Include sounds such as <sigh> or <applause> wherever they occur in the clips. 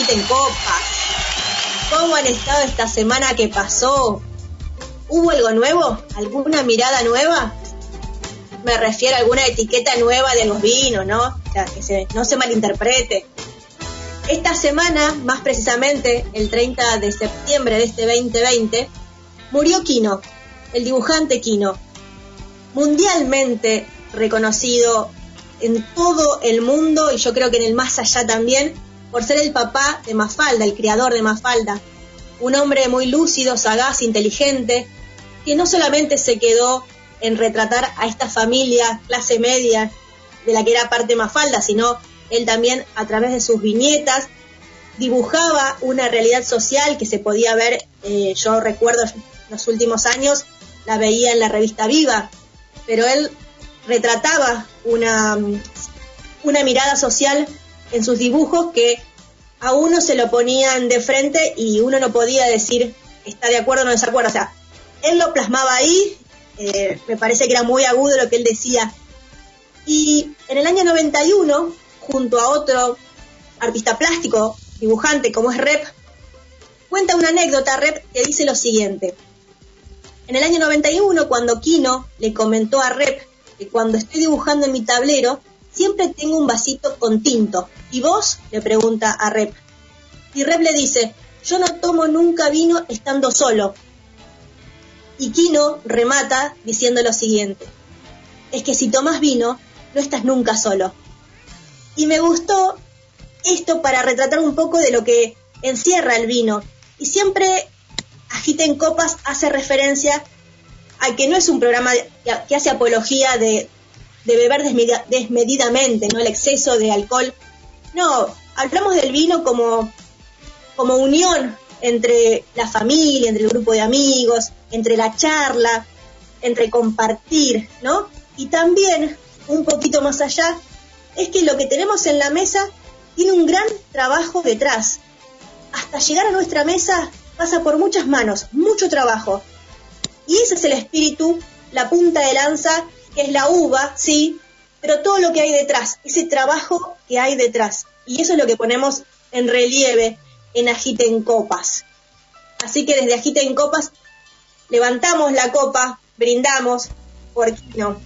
Edición de Agita en Copas. ¿Cómo han estado esta semana que pasó? ¿Hubo algo nuevo? ¿Alguna mirada nueva? Me refiero a alguna etiqueta nueva de los vinos, ¿no? O sea, que no se malinterprete. Esta semana, más precisamente el 30 de septiembre de este 2020, murió Quino, el dibujante Quino, mundialmente reconocido en todo el mundo y yo creo que en el más allá también, por ser el papá de Mafalda, el creador de Mafalda. Un hombre muy lúcido, sagaz, inteligente, que no solamente se quedó en retratar a esta familia clase media de la que era parte Mafalda, sino él también a través de sus viñetas dibujaba una realidad social que se podía ver, eh, yo recuerdo en los últimos años, la veía en la revista Viva, pero él retrataba una, una mirada social en sus dibujos que a uno se lo ponían de frente y uno no podía decir está de acuerdo o no desacuerdo. O sea, él lo plasmaba ahí, eh, me parece que era muy agudo lo que él decía. Y en el año 91, junto a otro artista plástico, dibujante como es Rep, cuenta una anécdota Rep que dice lo siguiente. En el año 91, cuando Kino le comentó a Rep que cuando estoy dibujando en mi tablero, siempre tengo un vasito con tinto. ¿Y vos? le pregunta a Rep. Y Rep le dice, yo no tomo nunca vino estando solo. Y Kino remata diciendo lo siguiente, es que si tomas vino, no estás nunca solo. Y me gustó esto para retratar un poco de lo que encierra el vino. Y siempre Agita en Copas hace referencia a que no es un programa que, hace apología de, beber desmedidamente, ¿no? El exceso de alcohol. No, hablamos del vino como, como unión entre la familia, entre el grupo de amigos, entre la charla, entre compartir, ¿no? Y también, un poquito más allá, es que lo que tenemos en la mesa tiene un gran trabajo detrás. Hasta llegar a nuestra mesa pasa por muchas manos, mucho trabajo. Y ese es el espíritu, la punta de lanza, que es la uva, sí, pero todo lo que hay detrás, ese trabajo que hay detrás. Y eso es lo que ponemos en relieve en Agite en Copas. Así que desde Agite en Copas levantamos la copa, brindamos por no.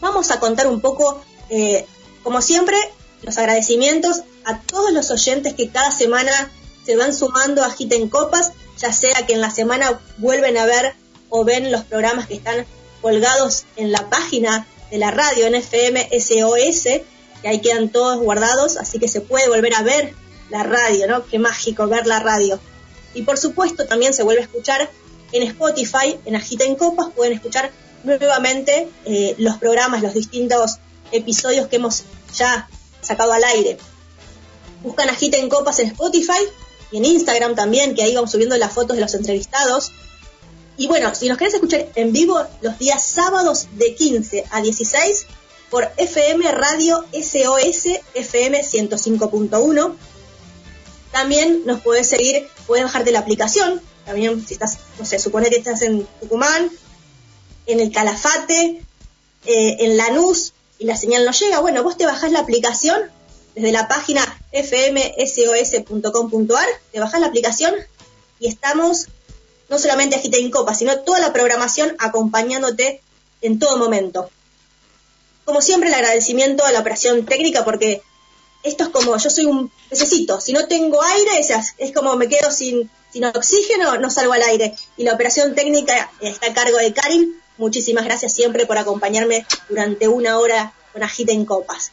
Vamos a contar un poco, eh, como siempre, los agradecimientos a todos los oyentes que cada semana se van sumando a Agite en Copas, ya sea que en la semana vuelven a ver o ven los programas que están colgados en la página de la radio NFM SOS, que ahí quedan todos guardados, así que se puede volver a ver la radio, ¿no? Qué mágico ver la radio. Y por supuesto también se vuelve a escuchar en Spotify, en Agita en Copas, pueden escuchar nuevamente eh, los programas, los distintos episodios que hemos ya sacado al aire. Buscan Agita en Copas en Spotify y en Instagram también, que ahí vamos subiendo las fotos de los entrevistados y bueno, si nos querés escuchar en vivo los días sábados de 15 a 16 por FM Radio SOS FM 105.1. También nos puedes seguir, puedes bajarte la aplicación. También si estás, no sé, supone que estás en Tucumán, en el Calafate, eh, en Lanús y la señal no llega. Bueno, vos te bajás la aplicación desde la página fmsos.com.ar, te bajás la aplicación y estamos no solamente Agita en Copa, sino toda la programación acompañándote en todo momento. Como siempre, el agradecimiento a la operación técnica, porque esto es como, yo soy un necesito, si no tengo aire, es, es como me quedo sin, sin oxígeno, no salgo al aire. Y la operación técnica está a cargo de Karin. Muchísimas gracias siempre por acompañarme durante una hora con Agita en Copas.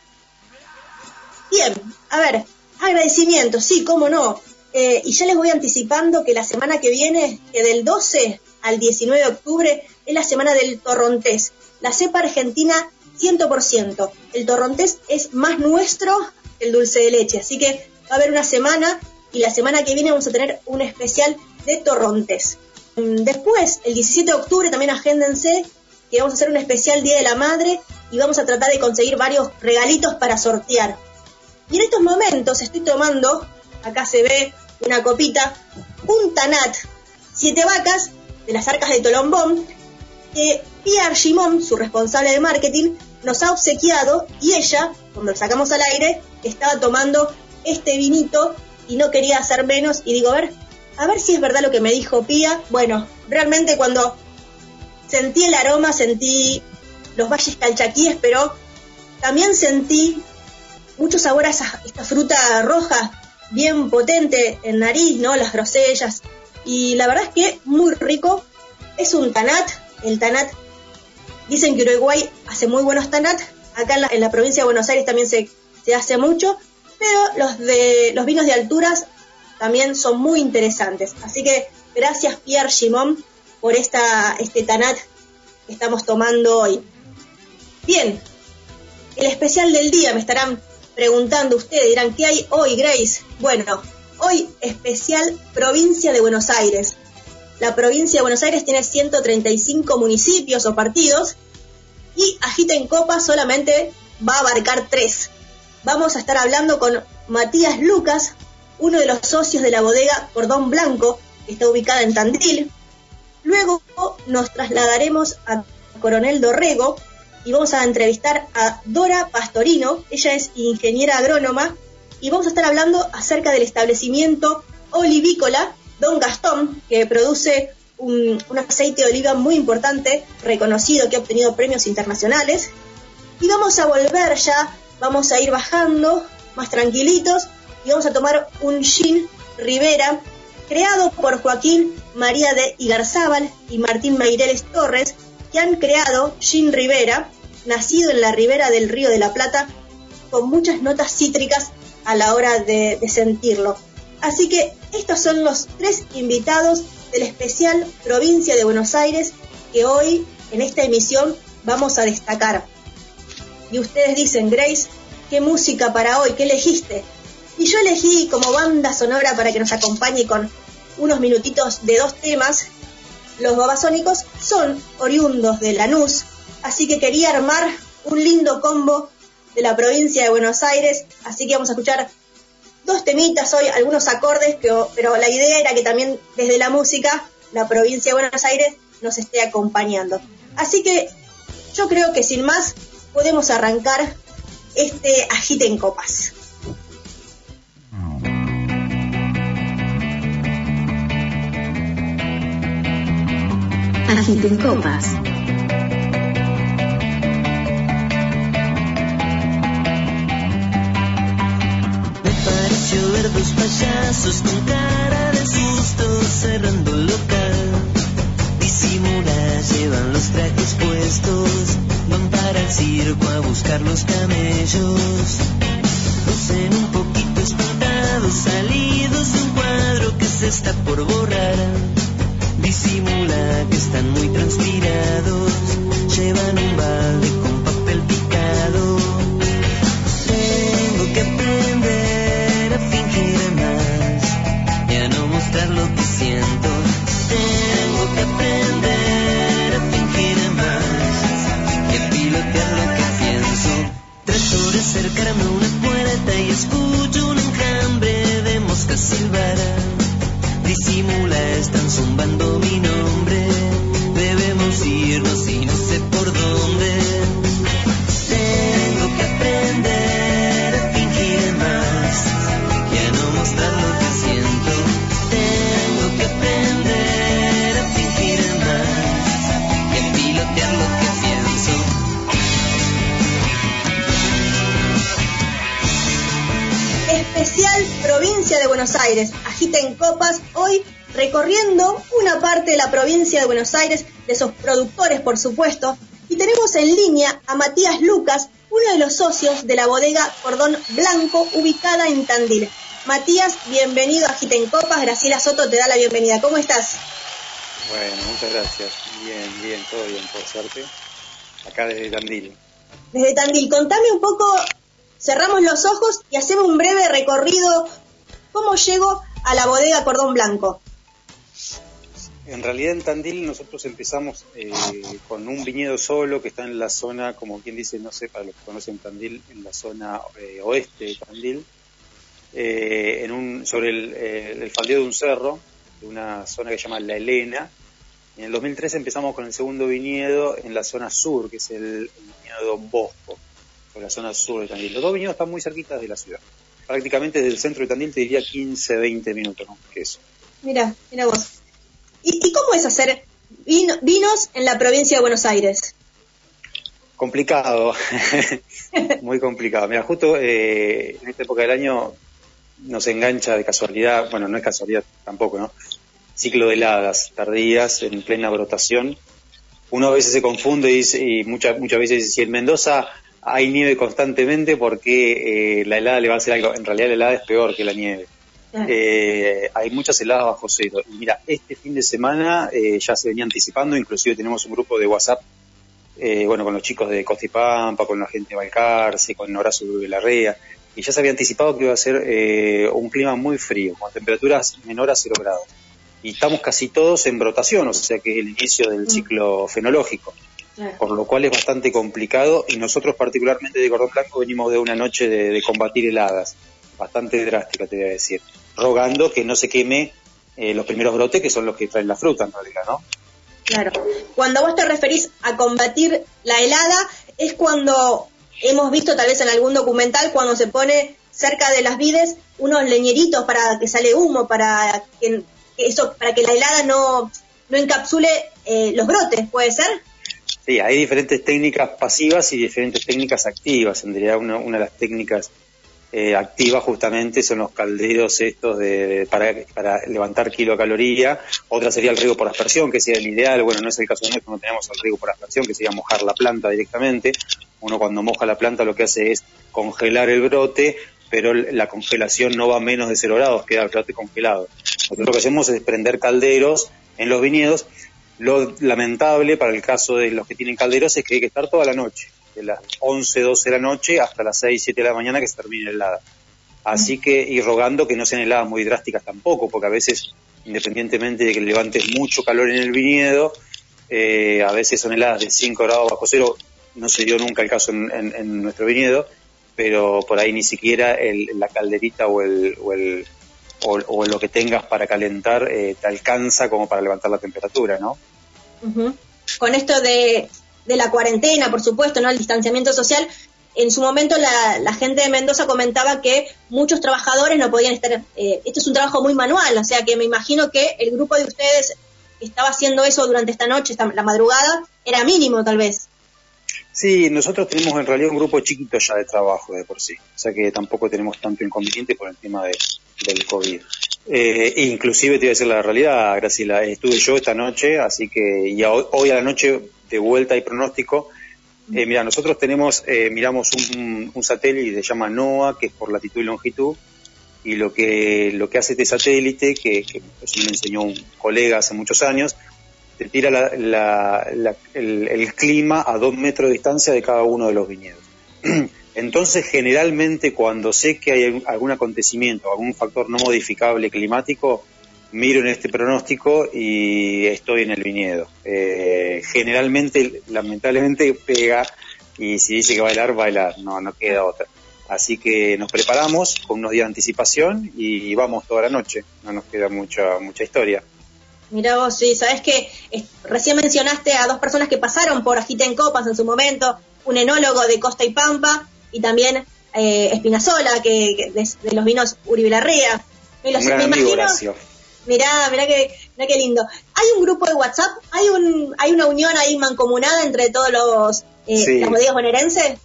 Bien, a ver, Agradecimiento, sí, cómo no. Eh, y ya les voy anticipando que la semana que viene, que del 12 al 19 de octubre, es la semana del torrontés. La cepa argentina 100%. El torrontés es más nuestro que el dulce de leche. Así que va a haber una semana y la semana que viene vamos a tener un especial de torrontés. Mm, después, el 17 de octubre, también agéndense que vamos a hacer un especial Día de la Madre y vamos a tratar de conseguir varios regalitos para sortear. Y en estos momentos estoy tomando, acá se ve una copita, un Tanat, siete vacas de las arcas de Tolombón, que Pierre Gimón, su responsable de marketing, nos ha obsequiado y ella, cuando lo sacamos al aire, estaba tomando este vinito y no quería hacer menos y digo, a ver, a ver si es verdad lo que me dijo Pía. Bueno, realmente cuando sentí el aroma, sentí los valles calchaquíes, pero también sentí mucho sabor a esa, esta fruta roja, bien potente en nariz, ¿no? Las grosellas. Y la verdad es que muy rico. Es un tanat. El tanat, dicen que Uruguay hace muy buenos tanat. Acá en la, provincia de Buenos Aires también se, se hace mucho. Pero los, de, los vinos de alturas también son muy interesantes. Así que gracias Pierre Gimón por esta, este tanat que estamos tomando hoy. Bien, el especial del día me estarán preguntando ustedes, dirán, ¿qué hay hoy, Grace? Bueno, hoy especial provincia de Buenos Aires. La provincia de Buenos Aires tiene 135 municipios o partidos y Agita en Copa solamente va a abarcar tres. Vamos a estar hablando con Matías Lucas, uno de los socios de la bodega Cordón Blanco, que está ubicada en Tandil. Luego nos trasladaremos a Coronel Dorrego, y vamos a entrevistar a Dora Pastorino, ella es ingeniera agrónoma y vamos a estar hablando acerca del establecimiento olivícola Don Gastón, que produce un, aceite de oliva muy importante, reconocido, que ha obtenido premios internacionales. Y vamos a volver ya, vamos a ir bajando más tranquilitos y vamos a tomar un gin Rivera, creado por Joaquín María de Igarzábal y Martín Meireles Torres, que han creado Gin Rivera, nacido en la ribera del Río de la Plata, con muchas notas cítricas a la hora de, sentirlo. Así que estos son los tres invitados del especial Provincia de Buenos Aires que hoy en esta emisión vamos a destacar. Y ustedes dicen, Grace, ¿qué música para hoy? ¿Qué elegiste? Y yo elegí como banda sonora para que nos acompañe con unos minutitos de dos temas los babasónicos son oriundos de Lanús, así que quería armar un lindo combo de la provincia de Buenos Aires, así que vamos a escuchar dos temitas hoy, algunos acordes, pero, pero la idea era que también desde la música la provincia de Buenos Aires nos esté acompañando. Así que yo creo que sin más podemos arrancar este agite en copas. Agiten copas. Me pareció ver dos payasos con cara de susto cerrando local. Disimula, llevan los trajes puestos, van para el circo a buscar los camellos. Lucen un poquito espantados, salidos de un cuadro que se está por borrar disimula que están muy transpirados, llevan un balde con papel picado. Tengo que aprender a fingir más y a no mostrar lo que siento. Tengo que aprender a fingir más y a pilotear lo que pienso. Trato de acercarme a una puerta y escucho un enjambre de moscas silbar disimula, están zumbando mi nombre. Debemos irnos y no sé por dónde. Especial Provincia de Buenos Aires en Copas, hoy recorriendo una parte de la provincia de Buenos Aires, de sus productores por supuesto, y tenemos en línea a Matías Lucas, uno de los socios de la bodega Cordón Blanco ubicada en Tandil. Matías, bienvenido a Gita en Copas. Graciela Soto te da la bienvenida. ¿Cómo estás? Bueno, muchas gracias. Bien, bien, todo bien, por suerte. Acá desde Tandil. Desde Tandil, contame un poco, cerramos los ojos y hacemos un breve recorrido. ¿Cómo llego a la bodega Cordón Blanco? En realidad en Tandil nosotros empezamos eh, con un viñedo solo que está en la zona, como quien dice, no sé, para los que conocen Tandil, en la zona eh, oeste de Tandil, eh, en un, sobre el, el, faldeo de un cerro, de una zona que se llama La Elena. En el 2013 empezamos con el segundo viñedo en la zona sur, que es el, el viñedo Bosco, en la zona sur de Tandil. Los dos viñedos están muy cerquitas de la ciudad. Prácticamente desde el centro de Tandil te diría 15, 20 minutos, ¿no? Que eso. Mira, mira vos. ¿Y, ¿Y, cómo es hacer vino, vinos en la provincia de Buenos Aires? Complicado, <laughs> muy complicado. Mira, justo eh, en esta época del año nos engancha de casualidad, bueno, no es casualidad tampoco, ¿no? Ciclo de heladas tardías en plena brotación. Uno a veces se confunde y, dice, y muchas, muchas veces dice, si en Mendoza hay nieve constantemente, porque eh, la helada le va a hacer algo? En realidad la helada es peor que la nieve. Eh, hay muchas heladas bajo cero. Y mira, este fin de semana eh, ya se venía anticipando, inclusive tenemos un grupo de WhatsApp, eh, bueno, con los chicos de Costipampa, con la gente de Balcarce, con Horacio de Larrea, y ya se había anticipado que iba a ser eh, un clima muy frío, con temperaturas menores a cero grados. Y estamos casi todos en brotación, o sea que es el inicio del ciclo fenológico. Por lo cual es bastante complicado y nosotros particularmente de Cordón Blanco venimos de una noche de, de combatir heladas bastante drástica, te voy a decir, rogando que no se queme eh, los primeros brotes, que son los que traen la fruta en realidad, ¿no? Claro. Cuando vos te referís a combatir la helada, es cuando hemos visto tal vez en algún documental, cuando se pone cerca de las vides unos leñeritos para que sale humo, para que, eso, para que la helada no, no encapsule eh, los brotes, ¿puede ser? Sí, hay diferentes técnicas pasivas y diferentes técnicas activas. En realidad, una, de las técnicas eh, activa justamente son los calderos estos de, de, para, para levantar kilocaloría. Otra sería el riego por aspersión, que sería el ideal. Bueno, no es el caso nuestro, no tenemos el riego por aspersión, que sería mojar la planta directamente. Uno cuando moja la planta lo que hace es congelar el brote, pero la congelación no va menos de cero grados, queda el brote congelado. Nosotros lo que hacemos es prender calderos en los viñedos. Lo lamentable para el caso de los que tienen calderos es que hay que estar toda la noche de las 11, 12 de la noche hasta las 6, 7 de la mañana que se termine el helada. Así que, y rogando que no sean heladas muy drásticas tampoco, porque a veces, independientemente de que levantes mucho calor en el viñedo, eh, a veces son heladas de 5 grados bajo cero, no se dio nunca el caso en, en, en nuestro viñedo, pero por ahí ni siquiera el, la calderita o el, o, el o, o, lo que tengas para calentar eh, te alcanza como para levantar la temperatura, ¿no? Con esto de de la cuarentena, por supuesto, ¿no? El distanciamiento social. En su momento la, la gente de Mendoza comentaba que muchos trabajadores no podían estar, eh, esto es un trabajo muy manual, o sea que me imagino que el grupo de ustedes que estaba haciendo eso durante esta noche, esta, la madrugada, era mínimo tal vez. Sí, nosotros tenemos en realidad un grupo chiquito ya de trabajo de por sí, o sea que tampoco tenemos tanto inconveniente por el tema de, del COVID. Eh, inclusive te voy a decir la realidad, Graciela, estuve yo esta noche, así que y hoy, a la noche de vuelta y pronóstico. Eh, mira, nosotros tenemos, eh, miramos un, un, satélite que se llama NOAA, que es por latitud y longitud, y lo que, lo que hace este satélite, que, que eso me enseñó un colega hace muchos años, te tira la, la, el, clima a dos metros de distancia de cada uno de los viñedos. <clears throat> Entonces, generalmente, cuando sé que hay algún acontecimiento, algún factor no modificable climático, miro en este pronóstico y estoy en el viñedo. Eh, generalmente, lamentablemente, pega y si dice que bailar, bailar, no, no queda otra. Así que nos preparamos con unos días de anticipación y vamos toda la noche, no nos queda mucha, mucha historia. Mira vos, sí, sabes que recién mencionaste a dos personas que pasaron por Agita en Copas en su momento, un enólogo de Costa y Pampa y también eh, Espinazola, que, que de, de, los vinos Uribe Larrea. Me, los, un gran me amigo, imagino, Mirá, mirá qué, mirá qué lindo. Hay un grupo de WhatsApp, hay un, hay una unión ahí mancomunada entre todos los eh, sí. las bodegas bonaerenses.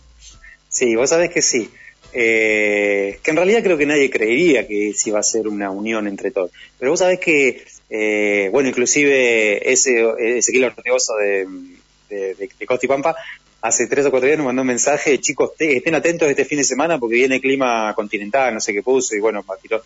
Sí, vos sabés que sí. Eh, que en realidad creo que nadie creería que sí va a ser una unión entre todos. Pero vos sabés que, eh, bueno, inclusive ese Ezequiel Ortegoso de, de, de, de Costa y Pampa hace tres o cuatro días nos mandó un mensaje, chicos, estén atentos este fin de semana porque viene clima continental, no sé qué puso, y bueno, tiró.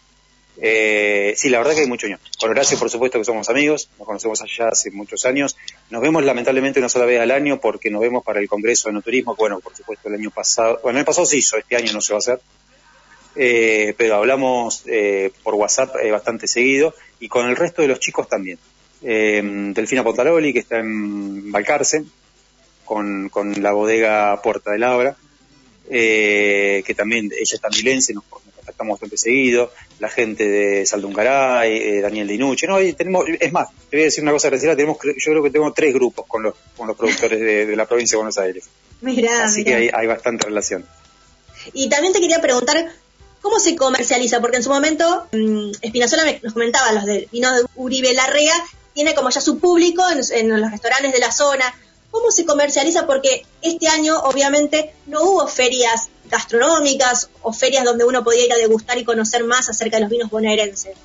Eh, sí, la verdad que hay mucho año. Con Horacio, por supuesto que somos amigos, nos conocemos allá hace muchos años. Nos vemos lamentablemente una sola vez al año porque nos vemos para el Congreso de No Turismo, bueno, por supuesto el año pasado, bueno, el año pasado se hizo, este año no se va a hacer. Eh, pero hablamos eh, por WhatsApp eh, bastante seguido y con el resto de los chicos también. Eh, Delfina Pontaroli, que está en Balcarce, con, con la bodega Puerta de Labra, eh, que también ella es tandilense, nos, nos contactamos bastante seguido, la gente de Saldungaray, eh, Daniel Dinucci, no, y tenemos, es más, te voy a decir una cosa graciosa, tenemos, yo creo que tengo tres grupos con los, con los productores de, de la provincia de Buenos Aires. Mirá, Así mirá. que hay, hay bastante relación. Y también te quería preguntar, ¿cómo se comercializa? Porque en su momento, mmm, Espinazola nos comentaba, los de vino de Uribe Larrea, tiene como ya su público en, los restaurantes de la zona. ¿Cómo se comercializa? Porque este año, obviamente, no hubo ferias gastronómicas o ferias donde uno podía ir a degustar y conocer más acerca de los vinos bonaerenses.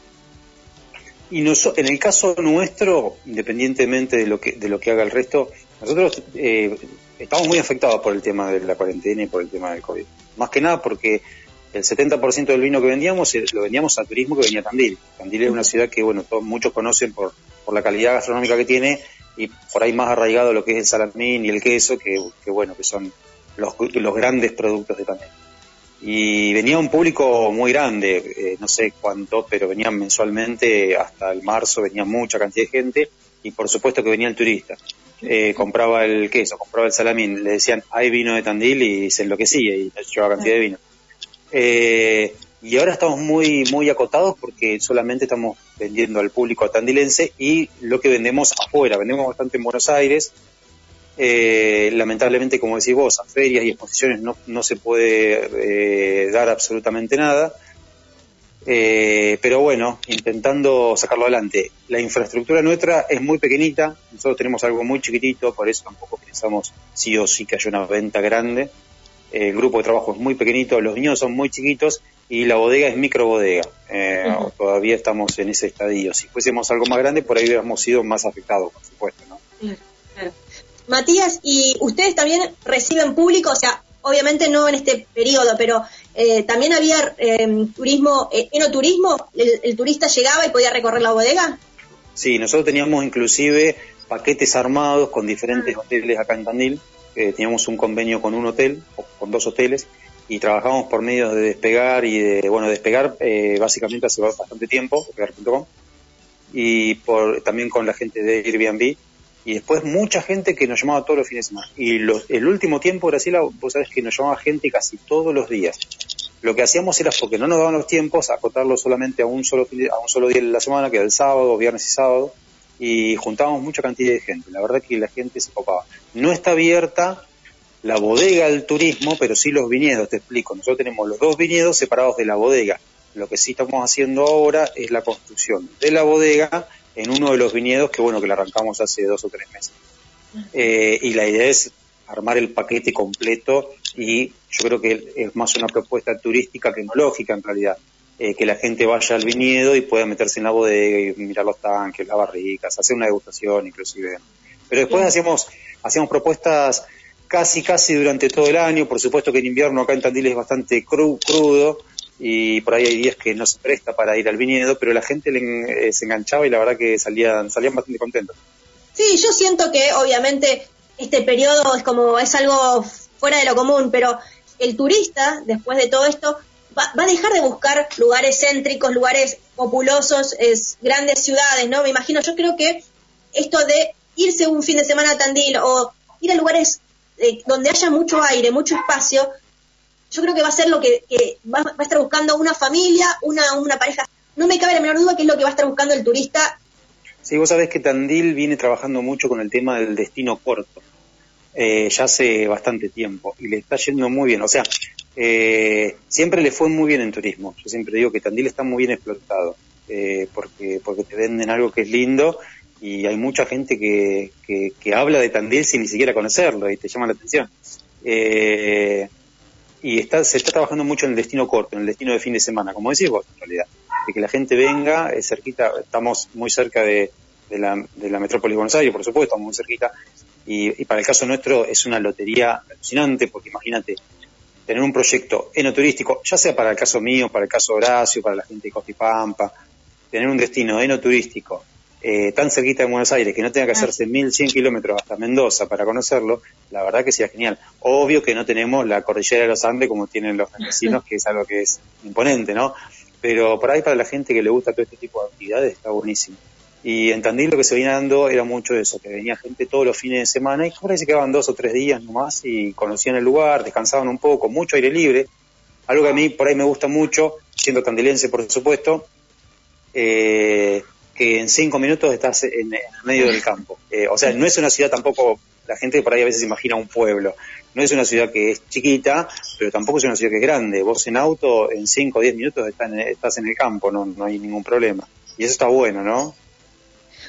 Y noso- en el caso nuestro, independientemente de lo que de lo que haga el resto, nosotros eh, estamos muy afectados por el tema de la cuarentena y por el tema del COVID. Más que nada porque el 70% del vino que vendíamos eh, lo vendíamos a turismo que venía a Tandil. Tandil es una ciudad que bueno todos, muchos conocen por, por la calidad gastronómica que tiene y por ahí más arraigado lo que es el salamín y el queso, que, que bueno, que son los, los grandes productos de Tandil y venía un público muy grande, eh, no sé cuánto, pero venían mensualmente hasta el marzo, venía mucha cantidad de gente y por supuesto que venía el turista. Eh, compraba el queso, compraba el salamín, le decían, hay vino de Tandil y se enloquecía y llevaba cantidad de vino. Eh, y ahora estamos muy muy acotados porque solamente estamos vendiendo al público tandilense y lo que vendemos afuera, vendemos bastante en Buenos Aires, eh, lamentablemente, como decís vos, a ferias y exposiciones no, no se puede eh, dar absolutamente nada. Eh, pero bueno, intentando sacarlo adelante. La infraestructura nuestra es muy pequeñita, nosotros tenemos algo muy chiquitito, por eso tampoco pensamos sí o sí que haya una venta grande. Eh, el grupo de trabajo es muy pequeñito, los viñedos son muy chiquitos y la bodega es micro bodega. Eh. Todavía estamos en ese estadio. Si fuésemos algo más grande, por ahí hubiéramos sido más afectados, por supuesto. ¿no? Matías, ¿y ustedes también reciben público? O sea, obviamente no en este periodo, pero eh, también había eh, turismo, eh, enoturismo, el, el turista llegaba y podía recorrer la bodega. Sí, nosotros teníamos inclusive paquetes armados con diferentes hoteles acá en Tandil. Eh, teníamos un convenio con un hotel, o con dos hoteles, y trabajamos por medios de despegar y de, bueno, despegar eh, básicamente hace bastante tiempo, despegar.com, y por, también con la gente de Airbnb. Y después mucha gente que nos llamaba todos los fines de semana. Y los, el último tiempo, Graciela, vos sabés que nos llamaba gente casi todos los días. Lo que hacíamos era, porque no nos daban los tiempos, acotarlo solamente a un solo a un solo día de la semana, que era el sábado, viernes y sábado, y juntábamos mucha cantidad de gente. La verdad que la gente se copaba. No está abierta la bodega al turismo, pero sí los viñedos, te explico. Nosotros tenemos los dos viñedos separados de la bodega. Lo que sí estamos haciendo ahora es la construcción de la bodega en uno de los viñedos que bueno que la arrancamos hace dos o tres meses. Eh, y la idea es armar el paquete completo y yo creo que es más una propuesta turística que enológica en realidad. Eh, que la gente vaya al viñedo y pueda meterse en la bodega y mirar los tanques, las barricas, hacer una degustación inclusive. Pero después hacíamos, hacíamos propuestas casi casi durante todo el año, por supuesto que en invierno acá en Tandil es bastante cru- crudo y por ahí hay días que no se presta para ir al viñedo, pero la gente le eh, se enganchaba y la verdad que salían, salían bastante contentos. Sí, yo siento que obviamente este periodo es como es algo fuera de lo común, pero el turista, después de todo esto, va, va a dejar de buscar lugares céntricos, lugares populosos, es, grandes ciudades, ¿no? Me imagino, yo creo que esto de irse un fin de semana a Tandil o ir a lugares eh, donde haya mucho aire, mucho espacio, yo creo que va a ser lo que, va a estar buscando una familia, una, una pareja. No me cabe la menor duda que es lo que va a estar buscando el turista Sí, vos sabés que Tandil viene trabajando mucho con el tema del destino corto, eh, ya hace bastante tiempo, y le está yendo muy bien. O sea, eh, siempre le fue muy bien en turismo. Yo siempre digo que Tandil está muy bien explotado, eh, porque, porque te venden algo que es lindo y hay mucha gente que, que, que habla de Tandil sin ni siquiera conocerlo y te llama la atención. Eh, y está, se está trabajando mucho en el destino corto, en el destino de fin de semana, como decís vos, en realidad. De que la gente venga, cerquita, estamos muy cerca de, de la, de la metrópolis de Buenos Aires, por supuesto, estamos muy cerquita, Y, para el caso nuestro es una lotería alucinante, porque imagínate, tener un proyecto enoturístico, ya sea para el caso mío, para el caso Horacio, para la gente de Costipampa, tener un destino enoturístico eh, tan cerquita de Buenos Aires que no tenga que hacerse 1100 kilómetros hasta Mendoza para conocerlo, la verdad que sería genial. Obvio que no tenemos la cordillera de los Andes como tienen los vecinos, <laughs> que es algo que es imponente, ¿no? Pero por ahí para la gente que le gusta todo este tipo de actividades está buenísimo. Y en Tandil lo que se venía dando era mucho eso, que venía gente todos los fines de semana y ahora se quedaban dos o tres días nomás y conocían el lugar, descansaban un poco, mucho aire libre. Algo que a mí por ahí me gusta mucho, siendo tandilense por supuesto, eh, que en cinco minutos estás en, medio del campo. Eh, o sea, no es una ciudad tampoco, la gente por ahí a veces imagina un pueblo. No es una ciudad que es chiquita, pero tampoco es una ciudad que es grande. Vos en auto, en cinco o diez minutos estás en, estás en el campo, no, no hay ningún problema. Y eso está bueno, ¿no?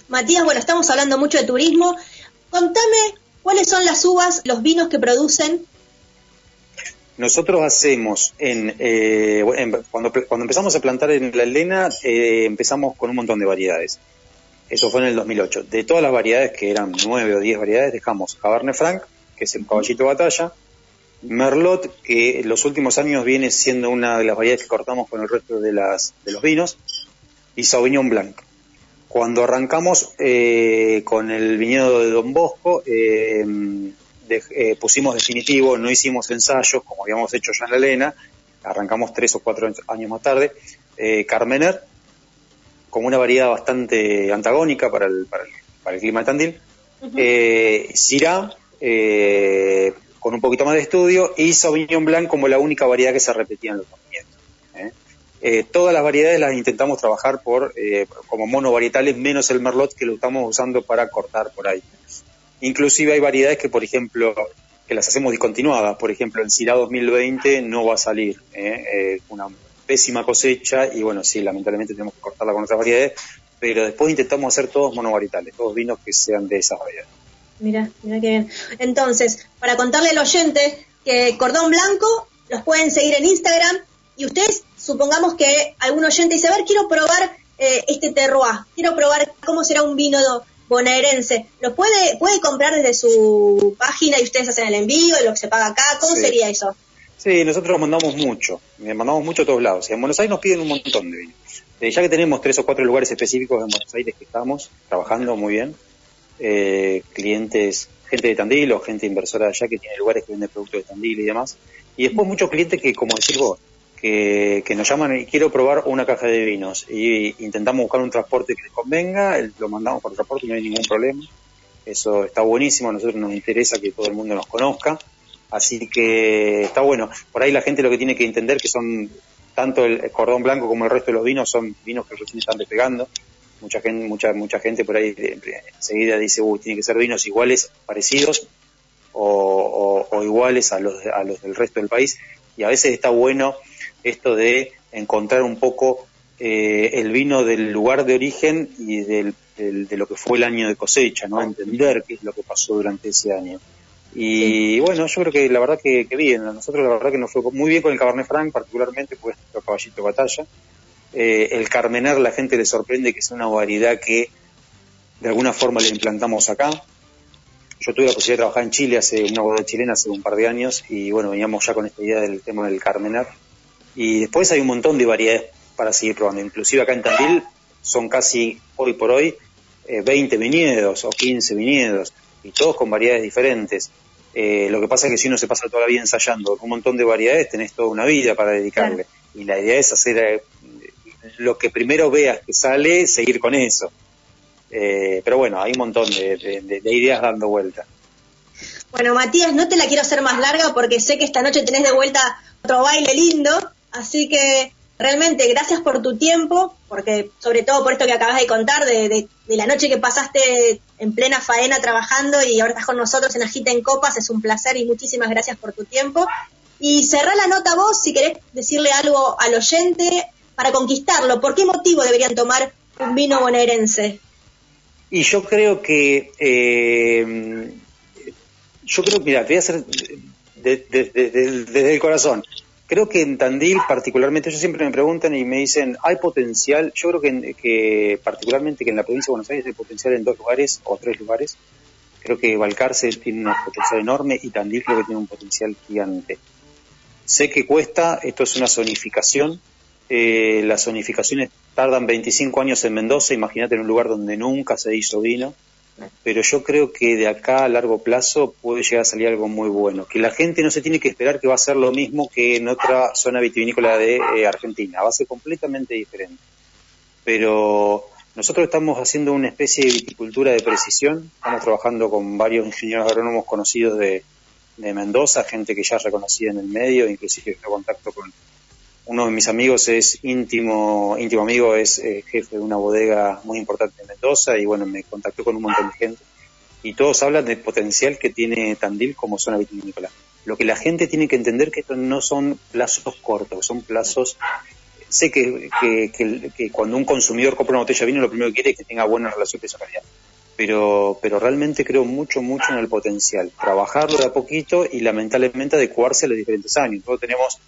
Matías, bueno, estamos hablando mucho de turismo. Contame cuáles son las uvas, los vinos que producen nosotros hacemos, en, eh, cuando, empezamos a plantar en la Elena, eh, empezamos con un montón de variedades. Eso fue en el 2008. De todas las variedades, que eran nueve o diez variedades, dejamos Cabernet Franc, que es el caballito batalla, Merlot, que en los últimos años viene siendo una de las variedades que cortamos con el resto de, las, de los vinos, y Sauvignon Blanc. Cuando arrancamos eh, con el viñedo de Don Bosco, eh, eh, pusimos definitivo, no hicimos ensayos como habíamos hecho ya en la Elena, arrancamos tres o cuatro años más tarde, Carmener, como una variedad bastante antagónica para el, para el, clima de Tandil, eh, Syrah, con un poquito más de estudio, y Sauvignon Blanc como la única variedad que se repetía en los movimientos. todas las variedades las intentamos trabajar por como monovarietales, menos el Merlot que lo estamos usando para cortar por ahí. Inclusive hay variedades que, por ejemplo, que las hacemos discontinuadas. Por ejemplo, el Cirá 2020 no va a salir. ¿eh? Eh, una pésima cosecha y bueno, sí, lamentablemente tenemos que cortarla con otras variedades, pero después intentamos hacer todos monovarietales, todos vinos que sean de esas variedades. Mira, mira qué bien. Entonces, para contarle al oyente que Cordón Blanco los pueden seguir en Instagram y ustedes, supongamos que algún oyente dice, a ver, quiero probar eh, este terroir, quiero probar cómo será un vino bonaerense, ¿lo puede, puede comprar desde su página y ustedes hacen el envío y lo que se paga acá? ¿Cómo sería eso? Sí, nosotros mandamos mucho, eh, mandamos mucho a todos lados. En Buenos Aires nos piden un montón de vinos. Eh, ya que tenemos tres o cuatro lugares específicos en Buenos Aires que estamos trabajando muy bien, eh, clientes, gente de Tandil o gente inversora allá que tiene lugares que venden productos de Tandil y demás. Y después muchos clientes que, como decís vos, que, nos llaman y quiero probar una caja de vinos y intentamos buscar un transporte que les convenga, lo mandamos por transporte no hay ningún problema. Eso está buenísimo, a nosotros nos interesa que todo el mundo nos conozca, así que está bueno. Por ahí la gente lo que tiene que entender que son tanto el cordón blanco como el resto de los vinos son vinos que recién están despegando. Mucha gente, mucha, mucha gente por ahí enseguida dice, uy, tiene que ser vinos iguales, parecidos o, o iguales a los, a los del resto del país. Y a veces está bueno esto de encontrar un poco eh, el vino del lugar de origen y del, de lo que fue el año de cosecha, ¿no? Entender qué es lo que pasó durante ese año. Y bueno, yo creo que la verdad que, bien, a nosotros la verdad que nos fue muy bien con el Cabernet Franc, particularmente, pues nuestro caballito de batalla. Eh, el Carmener, la gente le sorprende que es una variedad que de alguna forma le implantamos acá. Yo tuve la posibilidad de trabajar en Chile, hace una boda chilena hace un par de años, y bueno, veníamos ya con esta idea del tema del Carmener y después hay un montón de variedades para seguir probando. Inclusive acá en Tandil son casi hoy por hoy 20 eh, viñedos o 15 viñedos y todos con variedades diferentes. Eh, lo que pasa es que si uno se pasa toda la vida ensayando un montón de variedades, tenés toda una vida para dedicarle. Y la idea es hacer eh, lo que primero veas que sale, seguir con eso. pero bueno, hay un montón de, de ideas dando vuelta. Bueno, Matías, no te la quiero hacer más larga porque sé que esta noche tenés de vuelta otro baile lindo. Así que realmente gracias por tu tiempo, porque sobre todo por esto que acabas de contar, de, la noche que pasaste en plena faena trabajando y ahora estás con nosotros en Agita en Copas, es un placer y muchísimas gracias por tu tiempo. Y cerrá la nota vos si querés decirle algo al oyente para conquistarlo. ¿Por qué motivo deberían tomar un vino bonaerense? Y yo creo que, eh, yo creo, mira, te voy a hacer desde el corazón. Creo que en Tandil particularmente, ellos siempre me preguntan y me dicen, ¿hay potencial? Yo creo que, que particularmente que en la provincia de Buenos Aires hay potencial en dos lugares o tres lugares. Creo que Balcarce tiene un potencial enorme y Tandil creo que tiene un potencial gigante. Sé que cuesta, esto es una zonificación, eh, las zonificaciones tardan 25 años en Mendoza, imagínate en un lugar donde nunca se hizo vino, pero yo creo que de acá a largo plazo puede llegar a salir algo muy bueno, que la gente no se tiene que esperar que va a ser lo mismo que en otra zona vitivinícola de eh, Argentina, va a ser completamente diferente. Pero nosotros estamos haciendo una especie de viticultura de precisión, estamos trabajando con varios ingenieros agrónomos conocidos de, Mendoza, gente que ya reconocida en el medio, inclusive en contacto con uno de mis amigos es íntimo, íntimo amigo, es eh, jefe de una bodega muy importante en Mendoza y bueno, me contactó con un montón de gente y todos hablan del potencial que tiene Tandil como zona vitivinícola. Lo que la gente tiene que entender que estos no son plazos cortos, son plazos sé que, que, cuando un consumidor compra una botella de vino lo primero que quiere es que tenga buena relación precio-calidad. Pero, pero realmente creo mucho, mucho en el potencial. Trabajarlo de a poquito y lamentablemente adecuarse a los diferentes años. Todos tenemos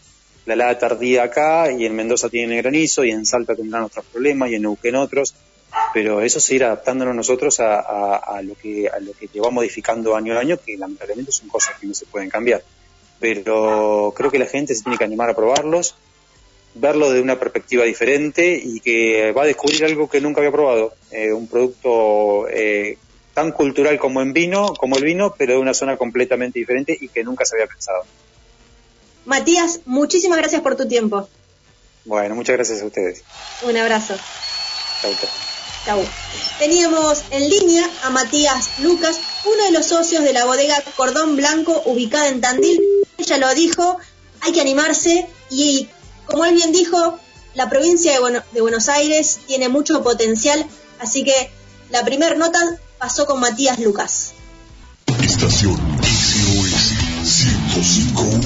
la helada tardía acá y en Mendoza tienen granizo y en Salta tendrán otros problemas y en Neuquén otros, pero eso es ir adaptándonos nosotros a, lo que a lo que lleva modificando año a año, que lamentablemente son cosas que no se pueden cambiar. Pero creo que la gente se tiene que animar a probarlos, verlo de una perspectiva diferente y que va a descubrir algo que nunca había probado, eh, un producto eh, tan cultural como en vino, como el vino, pero de una zona completamente diferente y que nunca se había pensado. Matías, muchísimas gracias por tu tiempo. Bueno, muchas gracias a ustedes. Un abrazo. Chau, chau. Teníamos en línea a Matías Lucas, uno de los socios de la bodega Cordón Blanco ubicada en Tandil. Ella lo dijo, hay que animarse y, como él bien dijo, la provincia de, de Buenos Aires tiene mucho potencial, así que la primera nota pasó con Matías Lucas. Estación SOS 1051.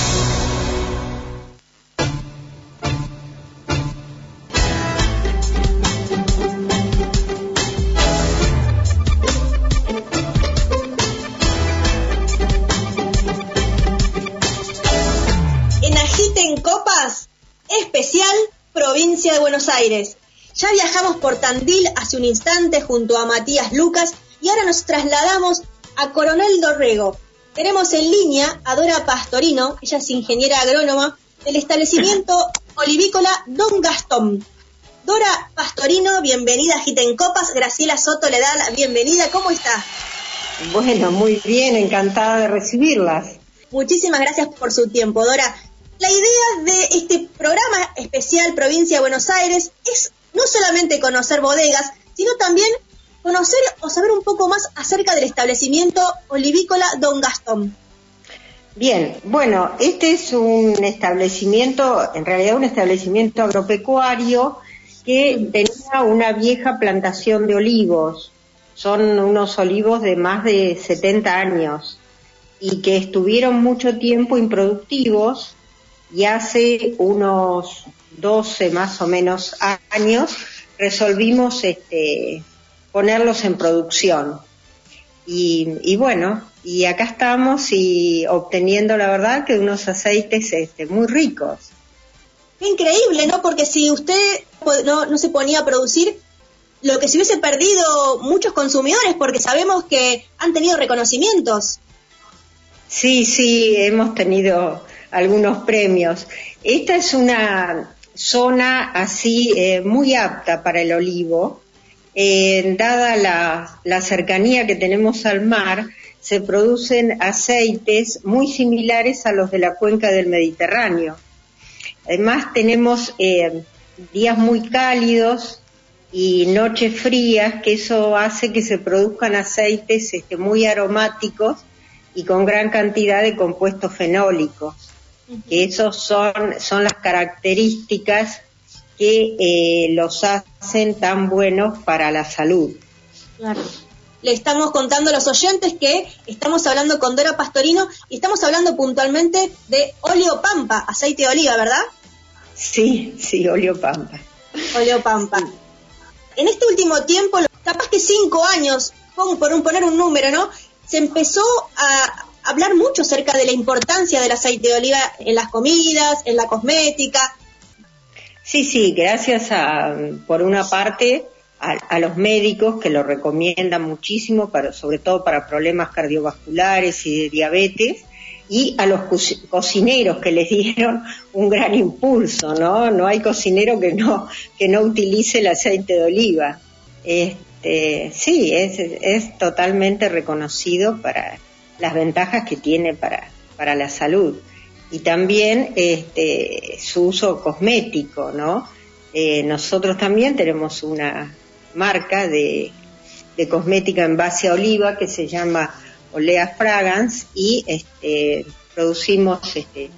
Buenos Aires. Ya viajamos por Tandil hace un instante junto a Matías Lucas y ahora nos trasladamos a Coronel Dorrego. Tenemos en línea a Dora Pastorino, ella es ingeniera agrónoma del establecimiento <laughs> olivícola Don Gastón. Dora Pastorino, bienvenida a Giten Copas. Graciela Soto le da la bienvenida. ¿Cómo está? Bueno, muy bien, encantada de recibirlas. Muchísimas gracias por su tiempo, Dora. La idea de este programa especial Provincia de Buenos Aires es no solamente conocer bodegas, sino también conocer o saber un poco más acerca del establecimiento olivícola Don Gastón. Bien, bueno, este es un establecimiento, en realidad un establecimiento agropecuario que tenía una vieja plantación de olivos. Son unos olivos de más de 70 años y que estuvieron mucho tiempo improductivos y hace unos 12 más o menos años resolvimos este, ponerlos en producción. Y, bueno, y acá estamos y obteniendo la verdad que unos aceites este, muy ricos. Increíble, ¿no? Porque si usted no, no se ponía a producir, lo que se hubiese perdido muchos consumidores, porque sabemos que han tenido reconocimientos. Sí, sí, hemos tenido algunos premios. Esta es una zona así eh, muy apta para el olivo. Eh, dada la, cercanía que tenemos al mar, se producen aceites muy similares a los de la cuenca del Mediterráneo. Además tenemos eh, días muy cálidos y noches frías, que eso hace que se produzcan aceites este, muy aromáticos y con gran cantidad de compuestos fenólicos que esos son, son las características que eh, los hacen tan buenos para la salud. Claro. Le estamos contando a los oyentes que estamos hablando con Dora Pastorino y estamos hablando puntualmente de óleo pampa, aceite de oliva, ¿verdad? Sí, sí, óleo pampa. Óleo pampa. en este último tiempo, capaz que cinco años, por un, poner un número, ¿no? Se empezó a hablar mucho acerca de la importancia del aceite de oliva en las comidas, en la cosmética. Sí, sí, gracias a, por una parte, a, los médicos que lo recomiendan muchísimo, para, sobre todo para problemas cardiovasculares y de diabetes, y a los cocineros que les <laughs> dieron un gran impulso, ¿no? No hay cocinero que no, que no utilice el aceite de oliva. Este, sí, es, es totalmente reconocido para las ventajas que tiene para, para la salud. Y también este, su uso cosmético, ¿no? Eh, nosotros también tenemos una marca de, de cosmética en base a oliva que se llama Olea Fragrance y este, producimos este,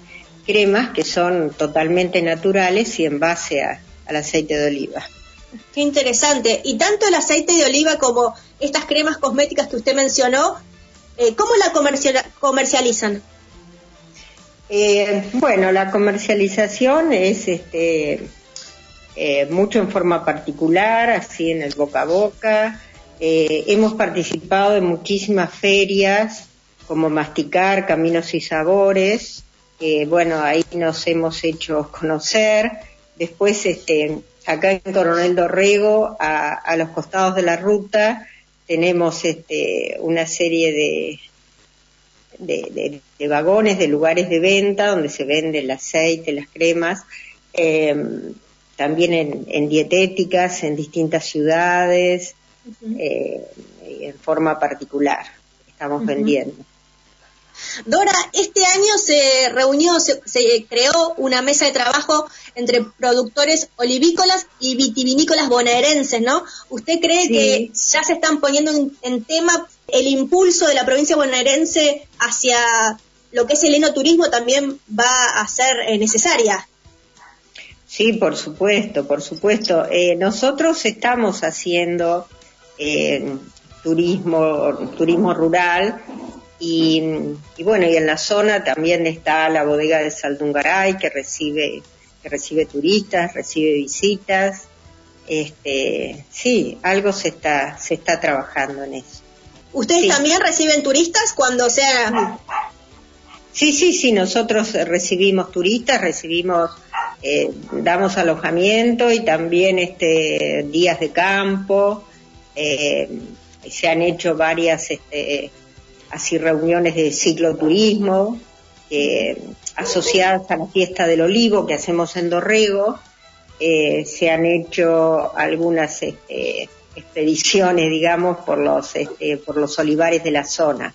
cremas que son totalmente naturales y en base al aceite de oliva. Qué interesante. Y tanto el aceite de oliva como estas cremas cosméticas que usted mencionó, eh, ¿cómo la comercializan? Eh, bueno, la comercialización es este, eh, mucho en forma particular, así en el boca a boca, hemos participado en muchísimas ferias como Masticar, Caminos y Sabores. bueno, ahí nos hemos hecho conocer. Después, este, acá en Coronel Dorrego, a, los costados de la ruta, tenemos este, una serie de, de, vagones, de lugares de venta donde se vende el aceite, las cremas, eh, también en, dietéticas en distintas ciudades, eh, en forma particular. Estamos vendiendo. Dora, este año se reunió, se, creó una mesa de trabajo entre productores olivícolas y vitivinícolas bonaerenses, ¿no? ¿Usted cree que ya se están poniendo en, tema el impulso de la provincia bonaerense hacia lo que es el enoturismo también va a ser eh, necesaria? Sí, por supuesto, por supuesto. Eh, nosotros estamos haciendo eh, turismo, turismo rural y, bueno, y en la zona también está la bodega de Saldungaray que recibe, que recibe turistas, recibe visitas. Este, sí, algo se está, se está trabajando en eso. ¿Ustedes también reciben turistas cuando sea? Sí, sí, sí, nosotros recibimos turistas, recibimos, eh, damos alojamiento y también este, días de campo, eh, se han hecho varias este, así reuniones de cicloturismo eh, asociadas a la fiesta del olivo que hacemos en Dorrego. Eh, se han hecho algunas este, expediciones, digamos, por los, este, por los olivares de la zona.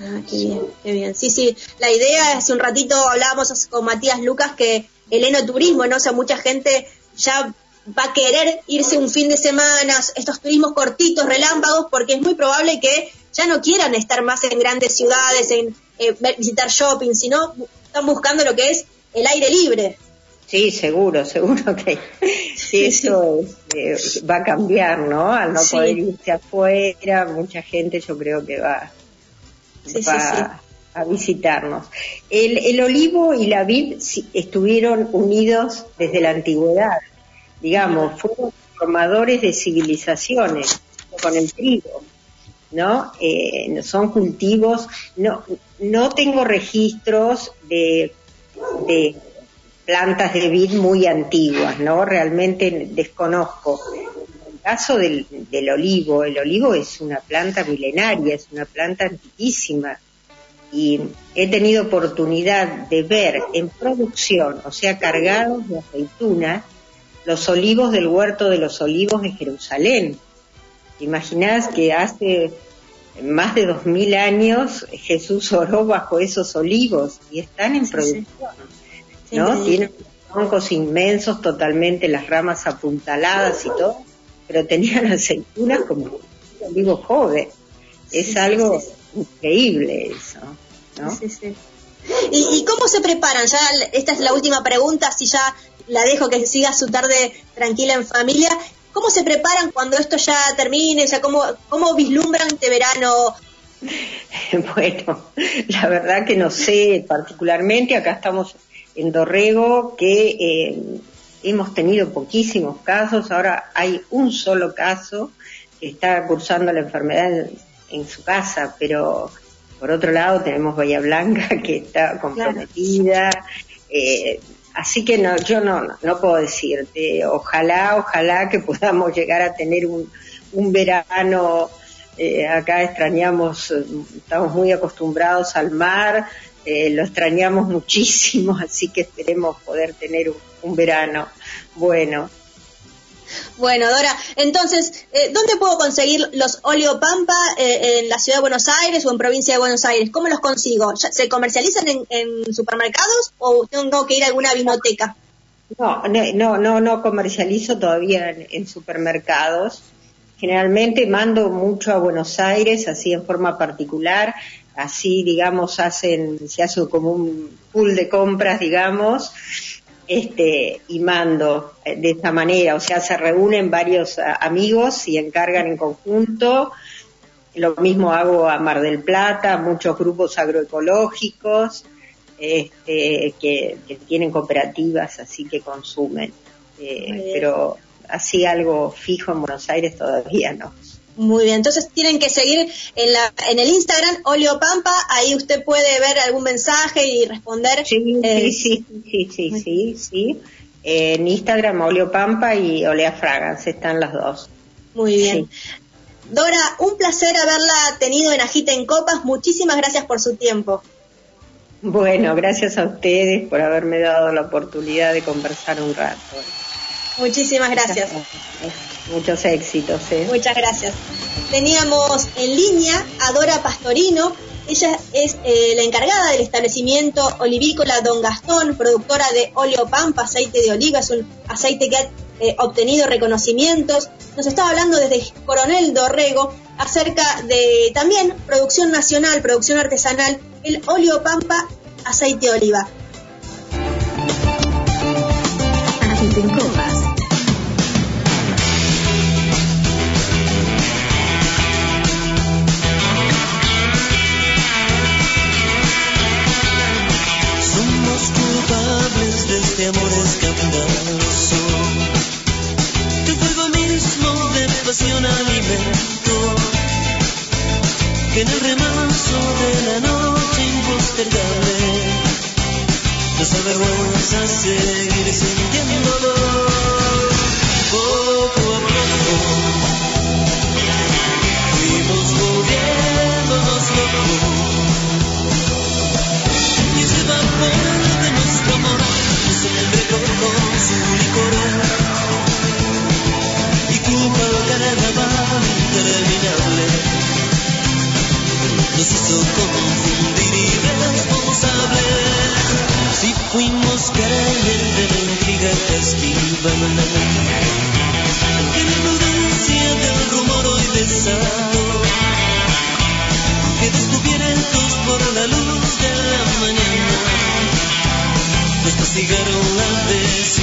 Ah, qué bien, qué bien. Sí, sí, la idea, hace un ratito hablábamos con Matías Lucas que el enoturismo, ¿no? O sea, mucha gente ya va a querer irse un fin de semana, estos turismos cortitos, relámpagos, porque es muy probable que ya no quieran estar más en grandes ciudades, en eh, visitar shopping, sino están buscando lo que es el aire libre. Sí, seguro, seguro que <laughs> eso eh, va a cambiar, ¿no? Al no poder irse afuera, mucha gente yo creo que va, a visitarnos. El, el olivo y la vid estuvieron unidos desde la antigüedad digamos, fueron formadores de civilizaciones con el trigo, ¿no? Eh, son cultivos, no, no tengo registros de, de plantas de vid muy antiguas, ¿no? Realmente desconozco. En el caso del, olivo, el olivo es una planta milenaria, es una planta antiquísima, y he tenido oportunidad de ver en producción, o sea, cargados de aceitunas, los olivos del huerto de los olivos de Jerusalén. Imaginás que hace más de dos mil años Jesús oró bajo esos olivos y están en producción, ¿no? Tienen troncos inmensos, totalmente las ramas apuntaladas y todo, pero tenían <laughs> aceitunas como un olivo joven. Es algo increíble eso, ¿no? ¿Y, ¿Y, cómo se preparan? Ya esta es la última pregunta, si ya la dejo que siga su tarde tranquila en familia. ¿Cómo se preparan cuando esto ya termine? O sea, ¿cómo, cómo vislumbran este verano? <laughs> Bueno, la verdad que no sé particularmente. Acá estamos en Dorrego, que eh, hemos tenido poquísimos casos, ahora hay un solo caso que está cursando la enfermedad en, su casa, pero por otro lado tenemos Bahía Blanca <laughs> que está comprometida. Eh, así que no, yo no, no puedo decirte, ojalá, ojalá que podamos llegar a tener un, verano, eh, acá extrañamos, estamos muy acostumbrados al mar, eh, lo extrañamos <laughs> muchísimo, así que esperemos poder tener un, verano bueno. Bueno, Dora, entonces, eh, ¿dónde puedo conseguir los oleopampa eh, en la ciudad de Buenos Aires o en provincia de Buenos Aires? ¿Cómo los consigo? ¿Se comercializan en, supermercados o tengo que ir a alguna biblioteca? No, no, no, no comercializo todavía en supermercados. Generalmente mando mucho a Buenos Aires, así en forma particular, así digamos hacen, se hace como un pool de compras, digamos, este, y mando eh, de esta manera, o sea, se reúnen varios amigos y encargan en conjunto. Lo mismo hago a Mar del Plata, muchos grupos agroecológicos este, que, tienen cooperativas, así que consumen. Eh, pero así algo fijo en Buenos Aires todavía no. Muy bien, entonces tienen que seguir en, la, en el Instagram Oleopampa, ahí usted puede ver algún mensaje y responder. Sí, eh, sí, sí, sí, sí, sí, en Instagram Oleopampa y Olea Fragrance, están las dos. Muy bien. Dora, un placer haberla tenido en Agita en Copas, muchísimas gracias por su tiempo. Bueno, gracias a ustedes por haberme dado la oportunidad de conversar un rato. Muchísimas gracias. Muchos éxitos. ¿eh? Muchas gracias. Teníamos en línea a Dora Pastorino. Ella es eh, la encargada del establecimiento olivícola Don Gastón, productora de óleo pampa, aceite de oliva. Es un aceite que ha eh, obtenido reconocimientos. Nos estaba hablando desde Coronel Dorrego acerca de también producción nacional, producción artesanal, el óleo pampa, aceite de oliva. De amor escandaloso. Tu fuego mismo de pasión alimento, que en el remanso de la noche impostergable nos avergüenza seguir nos castigaron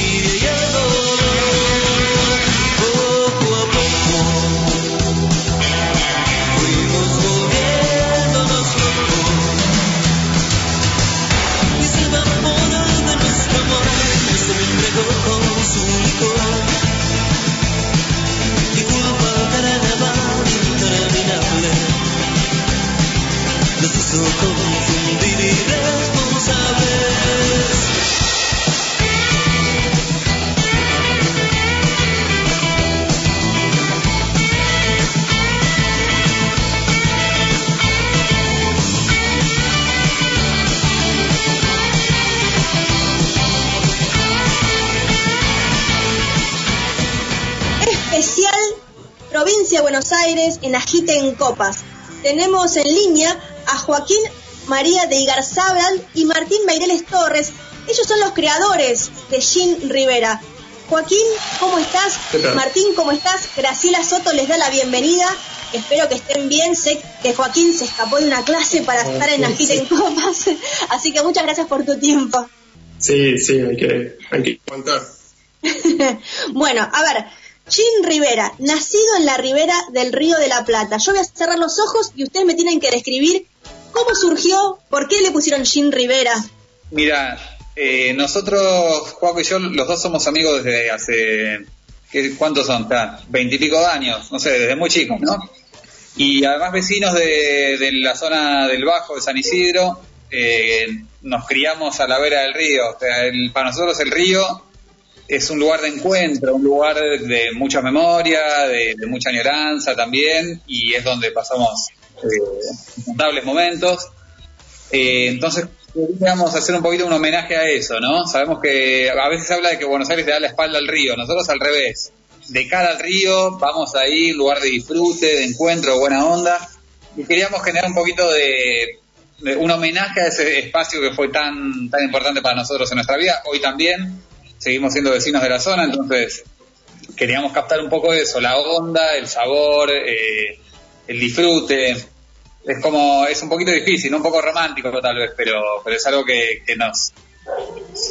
provincia de Buenos Aires, en Agite en Copas. Tenemos en línea a Joaquín María de Igarzábal y Martín Meireles Torres. Ellos son los creadores de Gin Rivera. Joaquín, ¿cómo estás? Martín, ¿cómo estás? Graciela Soto les da la bienvenida. Espero que estén bien. Sé que Joaquín se escapó de una clase para ah, estar en Agite en Copas. <laughs> Así que muchas gracias por tu tiempo. Sí, sí, hay que, hay que contar. <laughs> bueno, a ver, Jim Rivera, nacido en la ribera del Río de la Plata. Yo voy a cerrar los ojos y ustedes me tienen que describir cómo surgió, por qué le pusieron Jim Rivera. Mira, Eh, nosotros, Juaco y yo, los dos somos amigos desde hace, ¿qué- ¿cuántos son? Veintipico de años, no sé, desde muy chicos, ¿no? Y además vecinos de, de la zona del Bajo, de San Isidro, eh, nos criamos a la vera del río. O sea, el- para nosotros el río es un lugar de encuentro, un lugar de mucha memoria, de, mucha añoranza también, y es donde pasamos eh, incontables momentos. Eh, entonces, queríamos hacer un poquito un homenaje a eso, ¿no? Sabemos que a veces se habla de que Buenos Aires le da la espalda al río, nosotros al revés. De cara al río, vamos ahí, lugar de disfrute, de encuentro, buena onda, y queríamos generar un poquito de, de un homenaje a ese espacio que fue tan, tan importante para nosotros en nuestra vida. Hoy también seguimos siendo vecinos de la zona, entonces queríamos captar un poco de eso, la onda, el sabor, eh, el disfrute. Es como, es un poquito difícil, ¿no? un poco romántico tal vez, pero, pero es algo que, que nos,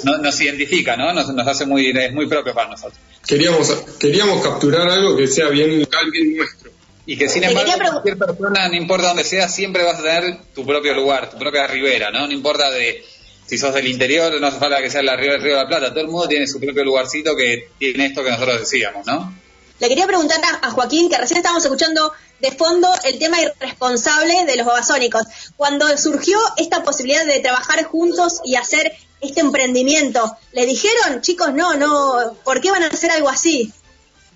no- nos identifica, ¿no? Nos, nos hace muy, es muy propio para nosotros. Queríamos, queríamos capturar algo que sea bien local, bien nuestro. Y que sin embargo, cualquier persona, no importa dónde sea, siempre vas a tener tu propio lugar, tu propia ribera, ¿no? No importa de si sos del interior, no hace falta que sea la ribera del Río de la Plata, todo el mundo tiene su propio lugarcito que tiene esto que nosotros decíamos, ¿no? Le quería preguntar a, Joaquín, que recién estábamos escuchando de fondo el tema irresponsable de los babasónicos. Cuando surgió esta posibilidad de trabajar juntos y hacer este emprendimiento, ¿le dijeron, chicos, no, no, ¿por qué van a hacer algo así?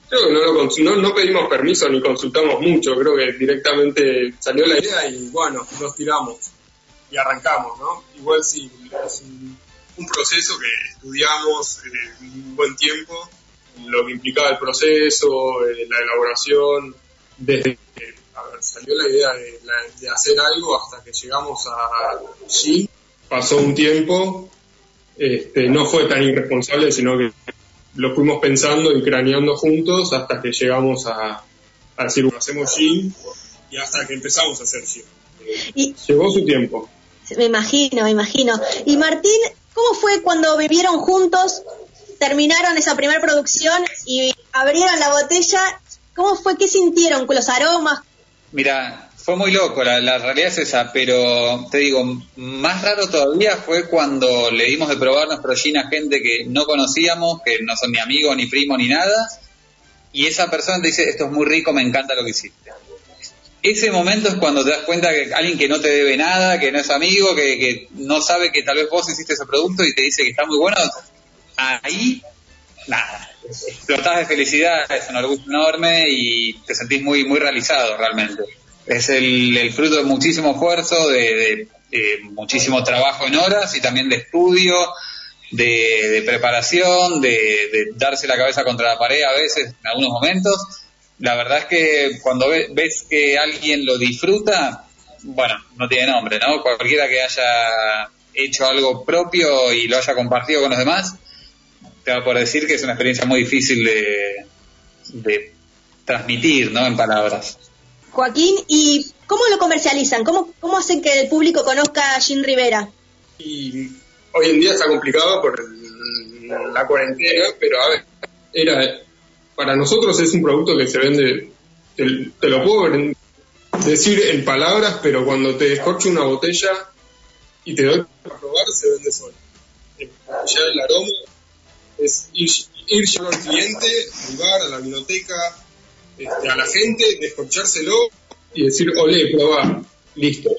Creo que no, lo no, no pedimos permiso ni consultamos mucho, creo que directamente salió la idea y bueno, nos tiramos y arrancamos, ¿no? Igual sí, es un, un proceso que estudiamos eh, un buen tiempo, lo que implicaba el proceso, eh, la elaboración, desde que salió la idea de, la- de hacer algo hasta que llegamos a G, pasó un tiempo, este, no fue tan irresponsable, sino que lo fuimos pensando y craneando juntos hasta que llegamos a, a decir, hacemos gym y hasta que empezamos a hacer gym. Y Llevó su tiempo. Me imagino, me imagino. Y Martín, ¿cómo fue cuando vivieron juntos, terminaron esa primera producción y abrieron la botella? ¿Cómo fue? ¿Qué sintieron con los aromas? Mira, fue muy loco, la, la realidad es esa, pero te digo, más raro todavía fue cuando le dimos de probar nuestro gin a gente que no conocíamos, que no son ni amigos, ni primos, ni nada, y esa persona te dice, esto es muy rico, me encanta lo que hiciste. Ese momento es cuando te das cuenta que alguien que no te debe nada, que no es amigo, que, no sabe que tal vez vos hiciste ese producto y te dice que está muy bueno, ahí, nada, explotás de felicidad, es un orgullo enorme y te sentís muy, muy realizado realmente. Es el, fruto de muchísimo esfuerzo, de, de- muchísimo trabajo en horas y también de estudio, de, de preparación, de darse la cabeza contra la pared a veces en algunos momentos. La verdad es que cuando ve- ves que alguien lo disfruta, bueno, no tiene nombre, ¿no? Cualquiera que haya hecho algo propio y lo haya compartido con los demás, te va por decir que es una experiencia muy difícil de, de transmitir, ¿no? En palabras. Joaquín, ¿y cómo lo comercializan? ¿Cómo, cómo hacen que el público conozca a Gin Rivera? Y hoy en día está complicado por el- la cuarentena, pero a ver, era, para nosotros es un producto que se vende, te, te lo puedo decir en palabras, pero cuando te descorcho una botella y te doy para probar, se vende solo. Ya el aroma es ir, ir llevar al cliente, al bar, a la biblioteca, este, a la gente, descorchárselo y decir, olé, probá, listo.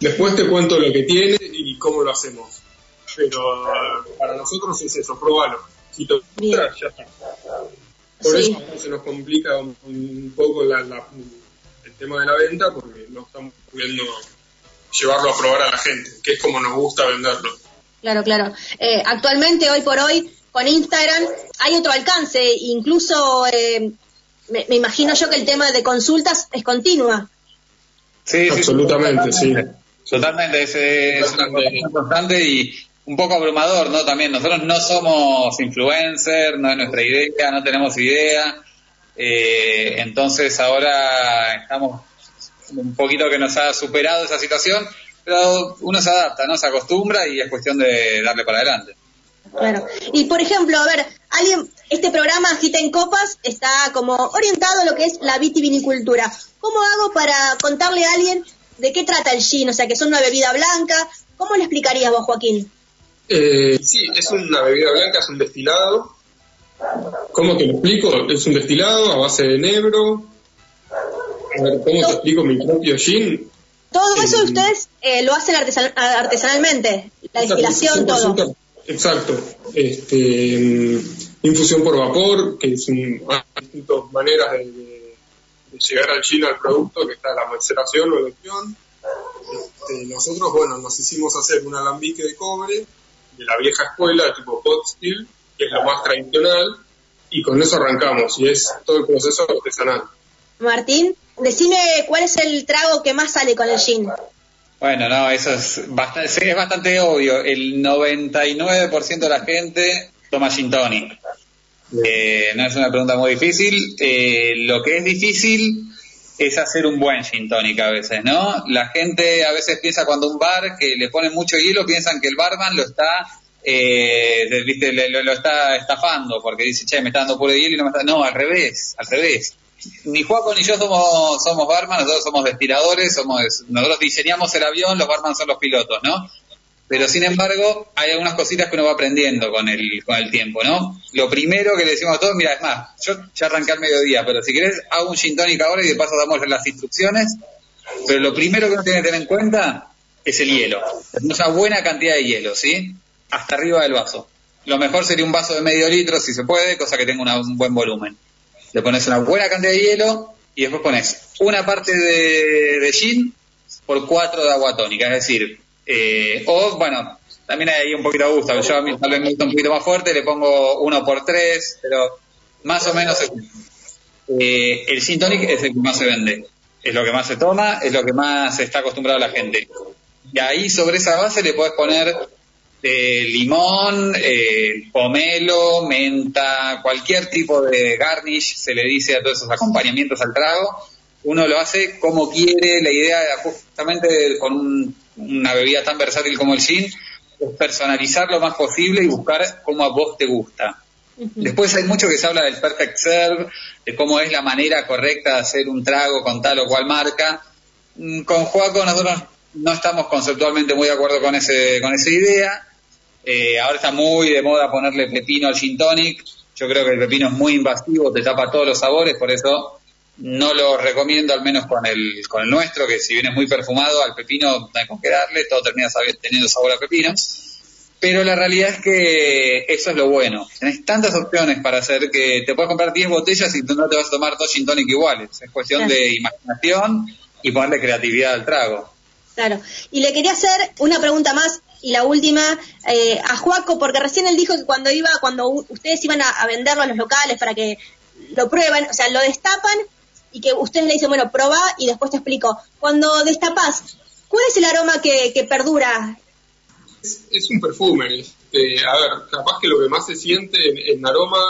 Después te cuento lo que tiene y cómo lo hacemos. Pero eh, para nosotros es eso, probalo. Si te gusta, ya está. Por Sí. eso se nos complica un, un poco la- la- el tema de la venta porque no estamos pudiendo llevarlo a probar a la gente, que es como nos gusta venderlo. Claro, claro. Eh, actualmente, hoy por hoy, con Instagram hay otro alcance. Incluso eh, me, me imagino yo que el tema de consultas es continua. Sí, sí, Absolutamente, sí. Totalmente, es, es una constante y un poco abrumador, ¿no? También nosotros no somos influencers, no es nuestra idea, no tenemos idea, eh, entonces ahora estamos un poquito que nos ha superado esa situación, pero uno se adapta, ¿no? Se acostumbra y es cuestión de darle para adelante. Claro. Y por ejemplo, a ver, alguien, este programa Agita en Copas está como orientado a lo que es la vitivinicultura. ¿Cómo hago para contarle a alguien de qué trata el gin? O sea, que son una bebida blanca. ¿Cómo le explicarías vos, Joaquín? Eh, sí, es una bebida blanca, es un destilado. ¿Cómo te lo explico? Es un destilado a base de enebro. A ver, ¿cómo te explico mi propio gin? Todo eso Eh, ustedes eh, lo hacen artesan- artesanalmente, la destilación, todo. Exacto. Este, mm, infusión por vapor, que es un, hay distintas maneras de, de- de llegar al gin al producto, que está la maceración o elección. Este, nosotros, bueno, nos hicimos hacer un alambique de cobre de la vieja escuela, tipo pot still, que es lo más tradicional, y con eso arrancamos, y es todo el proceso artesanal. Martín, decime cuál es el trago que más sale con el gin. Bueno, no, eso es bastante, sí, es bastante obvio. El 99% de la gente toma gin tonic. Eh, no es una pregunta muy difícil. Eh, lo que es difícil es hacer un buen gin tonic a veces, ¿no? La gente a veces piensa cuando un bar que le pone mucho hielo, piensan que el barman lo está, eh, viste, lo, lo está estafando porque dice, che, me está dando puro hielo y no me está... No, al revés, al revés. Ni Juaco ni yo somos, somos barman, nosotros somos destiladores, somos, nosotros diseñamos el avión, los barman son los pilotos, ¿no? Pero sin embargo, hay algunas cositas que uno va aprendiendo con el, con el tiempo, ¿no? Lo primero que le decimos a todos, mira, es más, yo ya arranqué al mediodía, pero si querés, hago un gin tonic ahora y de paso damos las instrucciones. Pero lo primero que uno tiene que tener en cuenta es el hielo. Una buena cantidad de hielo, ¿sí? Hasta arriba del vaso. Lo mejor sería un vaso de medio litro, si se puede, cosa que tenga un buen volumen. Le pones una buena cantidad de hielo y después pones una parte de, de gin por cuatro de agua tónica, es decir, eh, o bueno, también hay un poquito de gusto, yo a mí tal vez me gusta un poquito más fuerte, le pongo uno por tres, pero más o menos eh, el gin tonic es el que más se vende, es lo que más se toma, es lo que más está acostumbrado la gente. Y ahí sobre esa base le puedes poner eh, limón, eh, pomelo, menta, cualquier tipo de garnish, se le dice a todos esos acompañamientos al trago. Uno lo hace como quiere, la idea de, justamente con un- una bebida tan versátil como el gin es personalizar lo más posible y buscar cómo a vos te gusta. Después hay mucho que se habla del perfect serve, de cómo es la manera correcta de hacer un trago con tal o cual marca. Mm, Con Juaco nosotros no estamos conceptualmente muy de acuerdo con ese con esa idea. Eh, ahora está muy de moda ponerle pepino al gin tonic. Yo creo que el pepino es muy invasivo, te tapa todos los sabores, por eso no lo recomiendo, al menos con el, con el nuestro, que si bien es muy perfumado, al pepino no hay con qué darle, todo termina teniendo sabor a pepino. Pero la realidad es que eso es lo bueno. Tenés tantas opciones para hacer que te puedes comprar 10 botellas y tú no te vas a tomar dos gin tonic iguales. Es cuestión Claro. de imaginación y ponerle creatividad al trago. Claro. Y le quería hacer una pregunta más y la última eh, a Juaco, porque recién él dijo que cuando iba, cuando ustedes iban a, a venderlo a los locales para que lo prueben, o sea, lo destapan y que ustedes le dicen, bueno, probá y después te explico. Cuando destapas, ¿cuál es el aroma que, perdura? Es, un perfume. este, a ver, capaz que lo que más se siente en, aroma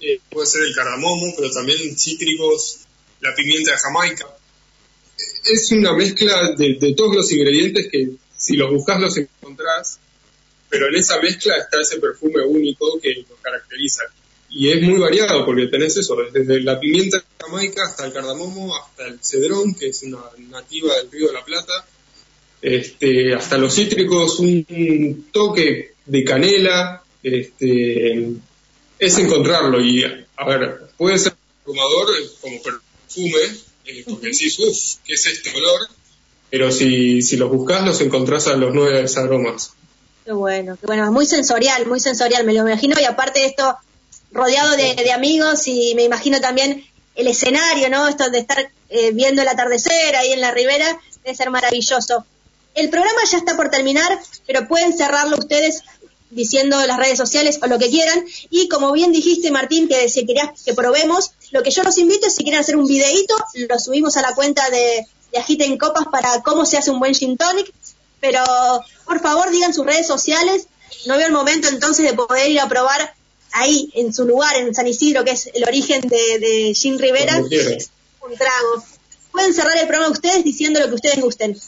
eh, puede ser el cardamomo, pero también cítricos, la pimienta de Jamaica. Es una mezcla de, de todos los ingredientes que si los buscas los encontrás, pero en esa mezcla está ese perfume único que los caracteriza. Y es muy variado porque tenés eso, desde la pimienta de Jamaica hasta el cardamomo, hasta el cedrón, que es una nativa del río de la Plata, este, hasta los cítricos, un toque de canela, este, es encontrarlo. Y, a ver, puede ser fumador como perfume, eh, porque decís, uff, ¿qué es este olor? Pero si, si los buscas, los encontrás a los nueve aromas. Qué bueno, qué bueno, muy sensorial, muy sensorial, me lo imagino, y aparte de esto, rodeado de, de amigos, y me imagino también el escenario, ¿no? Esto de estar eh, viendo el atardecer ahí en la ribera, debe ser maravilloso. El programa ya está por terminar, pero pueden cerrarlo ustedes diciendo las redes sociales o lo que quieran. Y como bien dijiste, Martín, que si querías que probemos, lo que yo los invito es si quieren hacer un videíto, lo subimos a la cuenta de, de Agiten Copas para cómo se hace un buen gin tonic. Pero por favor digan sus redes sociales. No veo el momento entonces de poder ir a probar ahí, en su lugar, en San Isidro, que es el origen de, de Gin Rivera, un trago. Pueden cerrar el programa ustedes diciendo lo que ustedes gusten.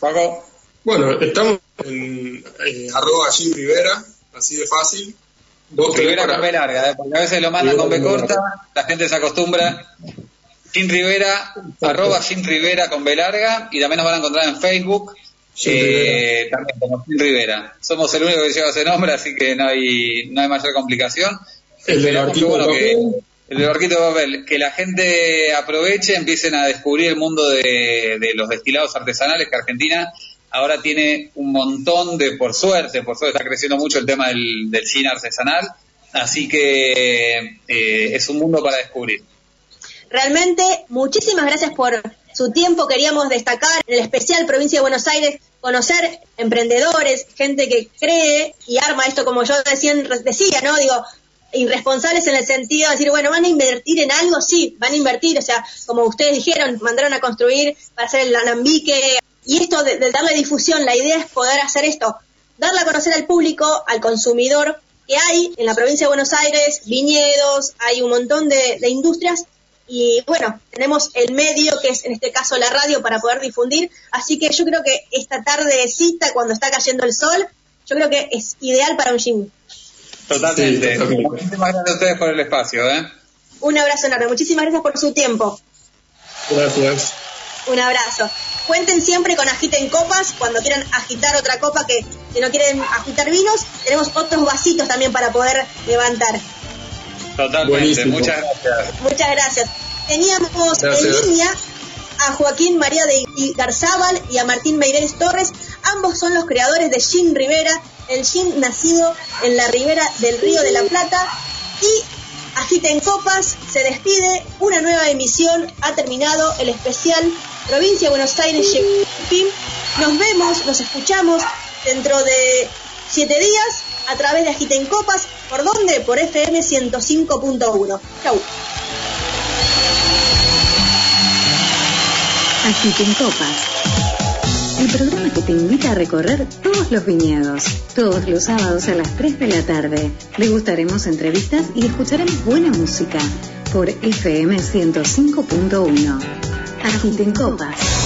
Paco. Bueno, estamos en eh, arroba Jim Rivera, así de fácil. Tenés Rivera para- con B larga, ¿eh? porque a veces lo mandan con B corta, la gente se acostumbra. Sin Rivera, arroba Sin Rivera con B larga, y también nos van a encontrar en Facebook, eh, también como Rivera. Somos el único que lleva ese nombre, así que no hay, no hay mayor complicación. El del que, barquito bueno, de que- papel. el del barquito de papel, que la gente aproveche, empiecen a descubrir el mundo de, de los destilados artesanales, que Argentina ahora tiene un montón de, por suerte, por suerte está creciendo mucho el tema del, del gin artesanal, así que eh, es un mundo para descubrir. Realmente, muchísimas gracias por su tiempo. Queríamos destacar en el especial Provincia de Buenos Aires, conocer emprendedores, gente que cree y arma esto, como yo decía, ¿no? Digo, irresponsables en el sentido de decir, bueno, ¿van a invertir en algo? Sí, van a invertir, o sea, como ustedes dijeron, mandaron a construir para hacer el alambique. Y esto de, darle difusión, la idea es poder hacer esto, darle a conocer al público, al consumidor, que hay en la provincia de Buenos Aires viñedos, hay un montón de industrias y bueno, tenemos el medio que es en este caso la radio para poder difundir, así que yo creo que esta tardecita cuando está cayendo el sol, yo creo que es ideal para un gym. Totalmente. Sí, totalmente. Muchísimas gracias a ustedes por el espacio. ¿eh? Un abrazo enorme, muchísimas gracias por su tiempo. Gracias. Un abrazo. Cuenten siempre con Agiten Copas, cuando quieran agitar otra copa que si no quieren agitar vinos, tenemos otros vasitos también para poder levantar. Totalmente. Buenísimo. Muchas gracias. Muchas gracias. Teníamos Gracias. en línea a Joaquín María de Garzábal y a Martín Meireles Torres. Ambos son los creadores de Gin Rivera, el gin nacido en la ribera del Río de la Plata. Y Agiten Copas se despide. Una nueva emisión ha terminado el especial Provincia de Buenos Aires. Nos vemos, nos escuchamos dentro de siete días a través de Agiten Copas. ¿Por dónde? Por FM 105.1. Chau. Agiten Copas. El programa que te invita a recorrer todos los viñedos. Todos los sábados a las 3 de la tarde. Degustaremos entrevistas y escucharemos buena música por FM 105.1. Agiten Copas.